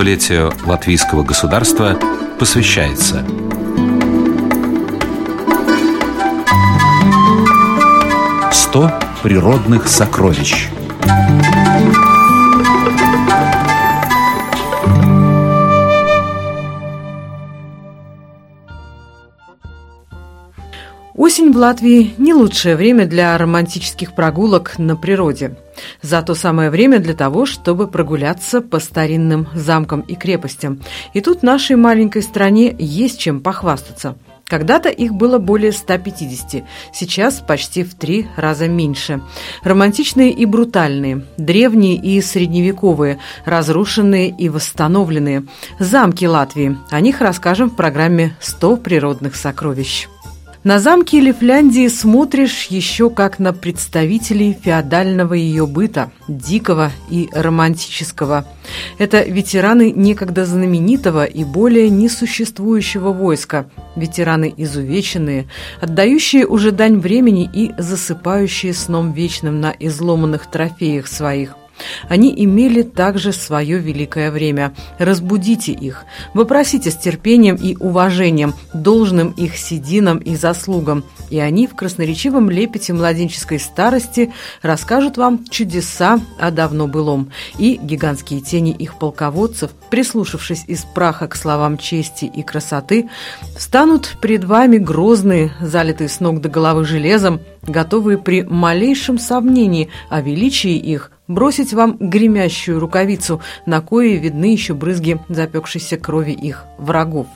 столетию латвийского государства посвящается «100 природных сокровищ» Осень в Латвии не лучшее время для романтических прогулок на природе. Зато самое время для того, чтобы прогуляться по старинным замкам и крепостям. И тут нашей маленькой стране есть чем похвастаться. Когда-то их было более 150, сейчас почти в три раза меньше. Романтичные и брутальные, древние и средневековые, разрушенные и восстановленные. Замки Латвии. О них расскажем в программе «100 природных сокровищ». На замки Лифляндии смотришь еще как на представителей феодального ее быта, дикого и романтического. Это ветераны некогда знаменитого и более несуществующего войска, ветераны изувеченные, отдающие уже дань времени и засыпающие сном вечным на изломанных трофеях своих. Они имели также свое великое время. Разбудите их, вопросите с терпением и уважением, должным их сединам и заслугам, и они в красноречивом лепете младенческой старости расскажут вам чудеса о давно былом, и гигантские тени их полководцев, прислушавшись из праха к словам чести и красоты, станут пред вами грозные, залитые с ног до головы железом, готовые при малейшем сомнении о величии их бросить вам гремящую рукавицу, на кое видны еще брызги запекшейся крови их врагов.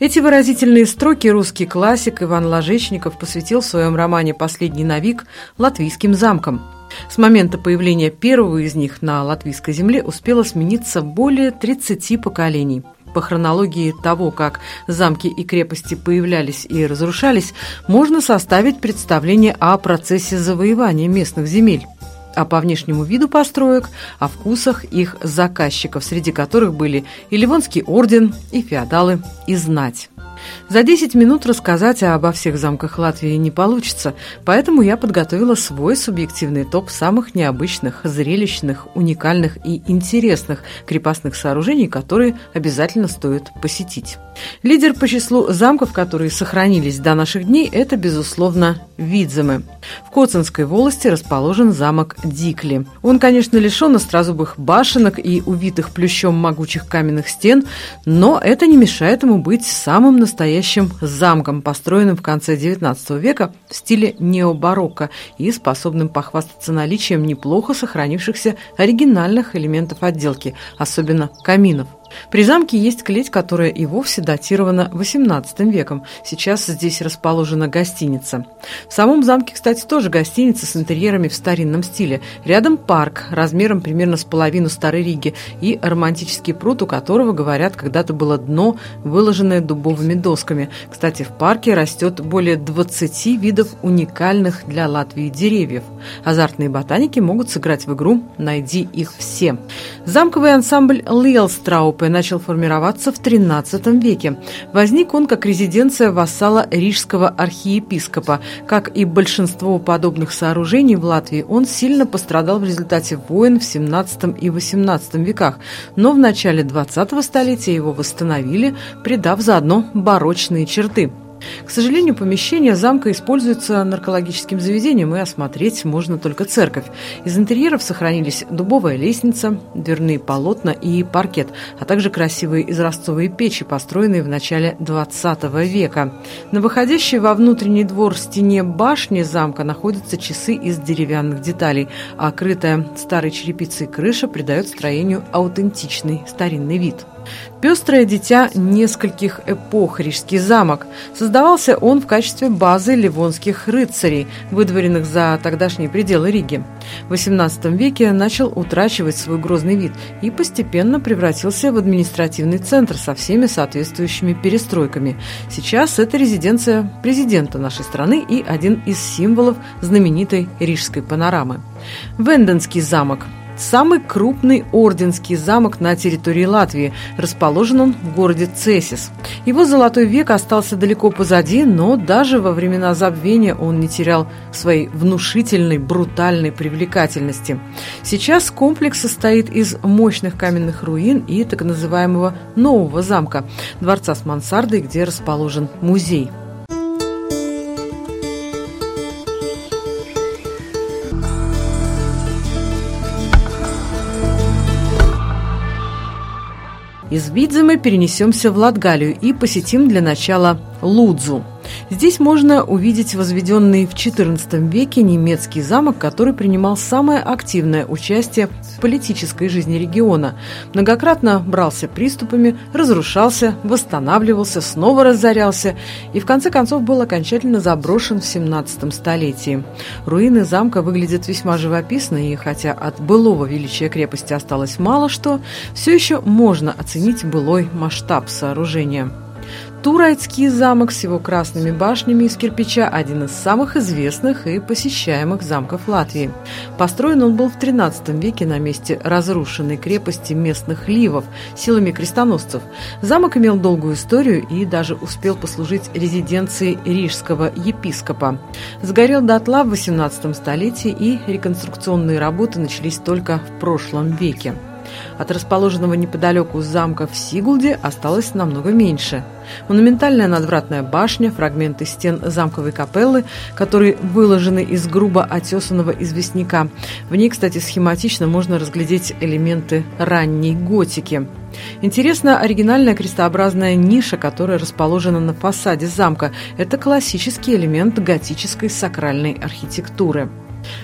Эти выразительные строки русский классик Иван Ложечников посвятил в своем романе «Последний навик» латвийским замкам. С момента появления первого из них на латвийской земле успело смениться более 30 поколений. По хронологии того, как замки и крепости появлялись и разрушались, можно составить представление о процессе завоевания местных земель а по внешнему виду построек, о вкусах их заказчиков, среди которых были и Ливонский орден, и феодалы, и знать. За 10 минут рассказать обо всех замках Латвии не получится, поэтому я подготовила свой субъективный топ самых необычных, зрелищных, уникальных и интересных крепостных сооружений, которые обязательно стоит посетить. Лидер по числу замков, которые сохранились до наших дней, это, безусловно, Видземы. В Коцинской волости расположен замок Дикли. Он, конечно, лишен острозубых башенок и увитых плющом могучих каменных стен, но это не мешает ему быть самым настоящим замком, построенным в конце XIX века в стиле необарокко и способным похвастаться наличием неплохо сохранившихся оригинальных элементов отделки, особенно каминов. При замке есть клеть, которая и вовсе датирована XVIII веком. Сейчас здесь расположена гостиница. В самом замке, кстати, тоже гостиница с интерьерами в старинном стиле. Рядом парк размером примерно с половину Старой Риги и романтический пруд, у которого, говорят, когда-то было дно, выложенное дубовыми досками. Кстати, в парке растет более 20 видов уникальных для Латвии деревьев. Азартные ботаники могут сыграть в игру «Найди их все». Замковый ансамбль Лиелстраупе Кафе начал формироваться в XIII веке. Возник он как резиденция вассала рижского архиепископа. Как и большинство подобных сооружений в Латвии, он сильно пострадал в результате войн в XVII и XVIII веках, но в начале XX столетия его восстановили, придав заодно барочные черты – к сожалению, помещение замка используется наркологическим заведением, и осмотреть можно только церковь. Из интерьеров сохранились дубовая лестница, дверные полотна и паркет, а также красивые изразцовые печи, построенные в начале XX века. На выходящей во внутренний двор стене башни замка находятся часы из деревянных деталей, а крытая старой черепицей крыша придает строению аутентичный старинный вид. Пестрое дитя нескольких эпох Рижский замок. Создавался он в качестве базы ливонских рыцарей, выдворенных за тогдашние пределы Риги. В XVIII веке начал утрачивать свой грозный вид и постепенно превратился в административный центр со всеми соответствующими перестройками. Сейчас это резиденция президента нашей страны и один из символов знаменитой рижской панорамы. Венденский замок – самый крупный орденский замок на территории Латвии. Расположен он в городе Цесис. Его золотой век остался далеко позади, но даже во времена забвения он не терял своей внушительной, брутальной привлекательности. Сейчас комплекс состоит из мощных каменных руин и так называемого нового замка, дворца с мансардой, где расположен музей. Из Видземы перенесемся в Латгалию и посетим для начала Лудзу – Здесь можно увидеть возведенный в XIV веке немецкий замок, который принимал самое активное участие в политической жизни региона. Многократно брался приступами, разрушался, восстанавливался, снова разорялся и в конце концов был окончательно заброшен в XVII столетии. Руины замка выглядят весьма живописно, и хотя от былого величия крепости осталось мало что, все еще можно оценить былой масштаб сооружения. Турайский замок с его красными башнями из кирпича – один из самых известных и посещаемых замков Латвии. Построен он был в XIII веке на месте разрушенной крепости местных ливов силами крестоносцев. Замок имел долгую историю и даже успел послужить резиденцией рижского епископа. Сгорел дотла в XVIII столетии и реконструкционные работы начались только в прошлом веке. От расположенного неподалеку замка в Сигулде осталось намного меньше. Монументальная надвратная башня, фрагменты стен замковой капеллы, которые выложены из грубо отесанного известняка. В ней, кстати, схематично можно разглядеть элементы ранней готики. Интересна оригинальная крестообразная ниша, которая расположена на фасаде замка. Это классический элемент готической сакральной архитектуры.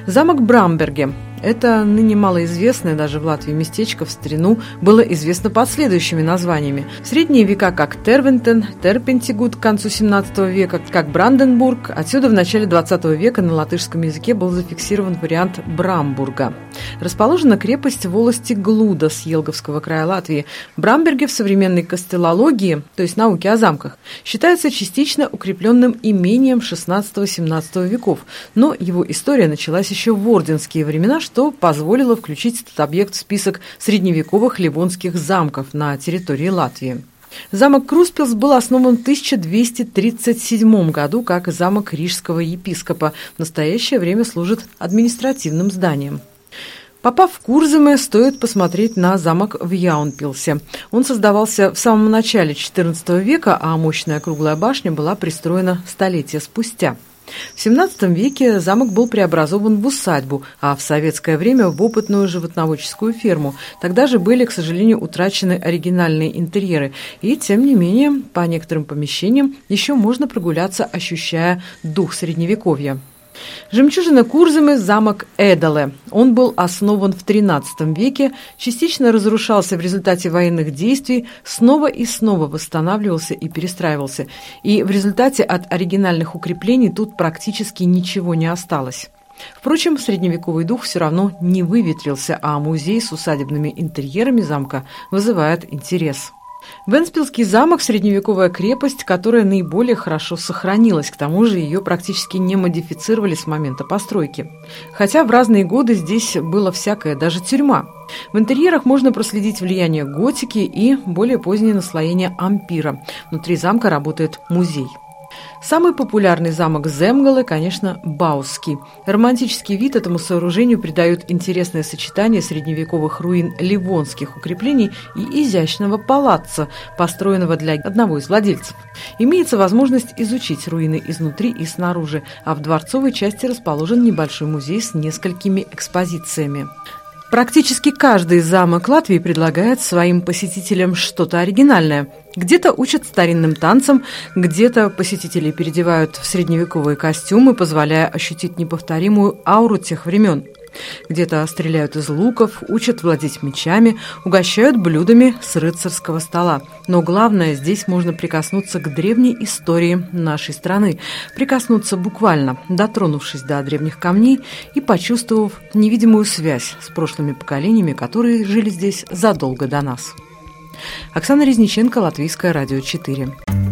Замок Брамберге это ныне малоизвестное даже в Латвии местечко в старину было известно под следующими названиями. В средние века как Тервентен, Терпентигут к концу 17 века, как Бранденбург. Отсюда в начале 20 века на латышском языке был зафиксирован вариант Брамбурга. Расположена крепость в волости Глуда с Елговского края Латвии. Брамберге в современной кастелологии, то есть науке о замках, считается частично укрепленным имением 16-17 веков, но его история началась еще в орденские времена, что позволило включить этот объект в список средневековых ливонских замков на территории Латвии. Замок Круспилс был основан в 1237 году как замок рижского епископа. В настоящее время служит административным зданием. Попав в Курземе, стоит посмотреть на замок в Яунпилсе. Он создавался в самом начале XIV века, а мощная круглая башня была пристроена столетия спустя. В XVII веке замок был преобразован в усадьбу, а в советское время в опытную животноводческую ферму. Тогда же были, к сожалению, утрачены оригинальные интерьеры. И, тем не менее, по некоторым помещениям еще можно прогуляться, ощущая дух Средневековья. Жемчужина Курзамы – замок Эдале. Он был основан в XIII веке, частично разрушался в результате военных действий, снова и снова восстанавливался и перестраивался. И в результате от оригинальных укреплений тут практически ничего не осталось. Впрочем, средневековый дух все равно не выветрился, а музей с усадебными интерьерами замка вызывает интерес. Венспилский замок – средневековая крепость, которая наиболее хорошо сохранилась, к тому же ее практически не модифицировали с момента постройки. Хотя в разные годы здесь было всякое, даже тюрьма. В интерьерах можно проследить влияние готики и более позднее наслоение ампира. Внутри замка работает музей. Самый популярный замок Земгалы, конечно, Баусский. Романтический вид этому сооружению придают интересное сочетание средневековых руин ливонских укреплений и изящного палаца, построенного для одного из владельцев. Имеется возможность изучить руины изнутри и снаружи, а в дворцовой части расположен небольшой музей с несколькими экспозициями. Практически каждый замок Латвии предлагает своим посетителям что-то оригинальное. Где-то учат старинным танцам, где-то посетители переодевают в средневековые костюмы, позволяя ощутить неповторимую ауру тех времен – где-то стреляют из луков, учат владеть мечами, угощают блюдами с рыцарского стола. Но главное, здесь можно прикоснуться к древней истории нашей страны. Прикоснуться буквально, дотронувшись до древних камней и почувствовав невидимую связь с прошлыми поколениями, которые жили здесь задолго до нас. Оксана Резниченко, Латвийское радио 4.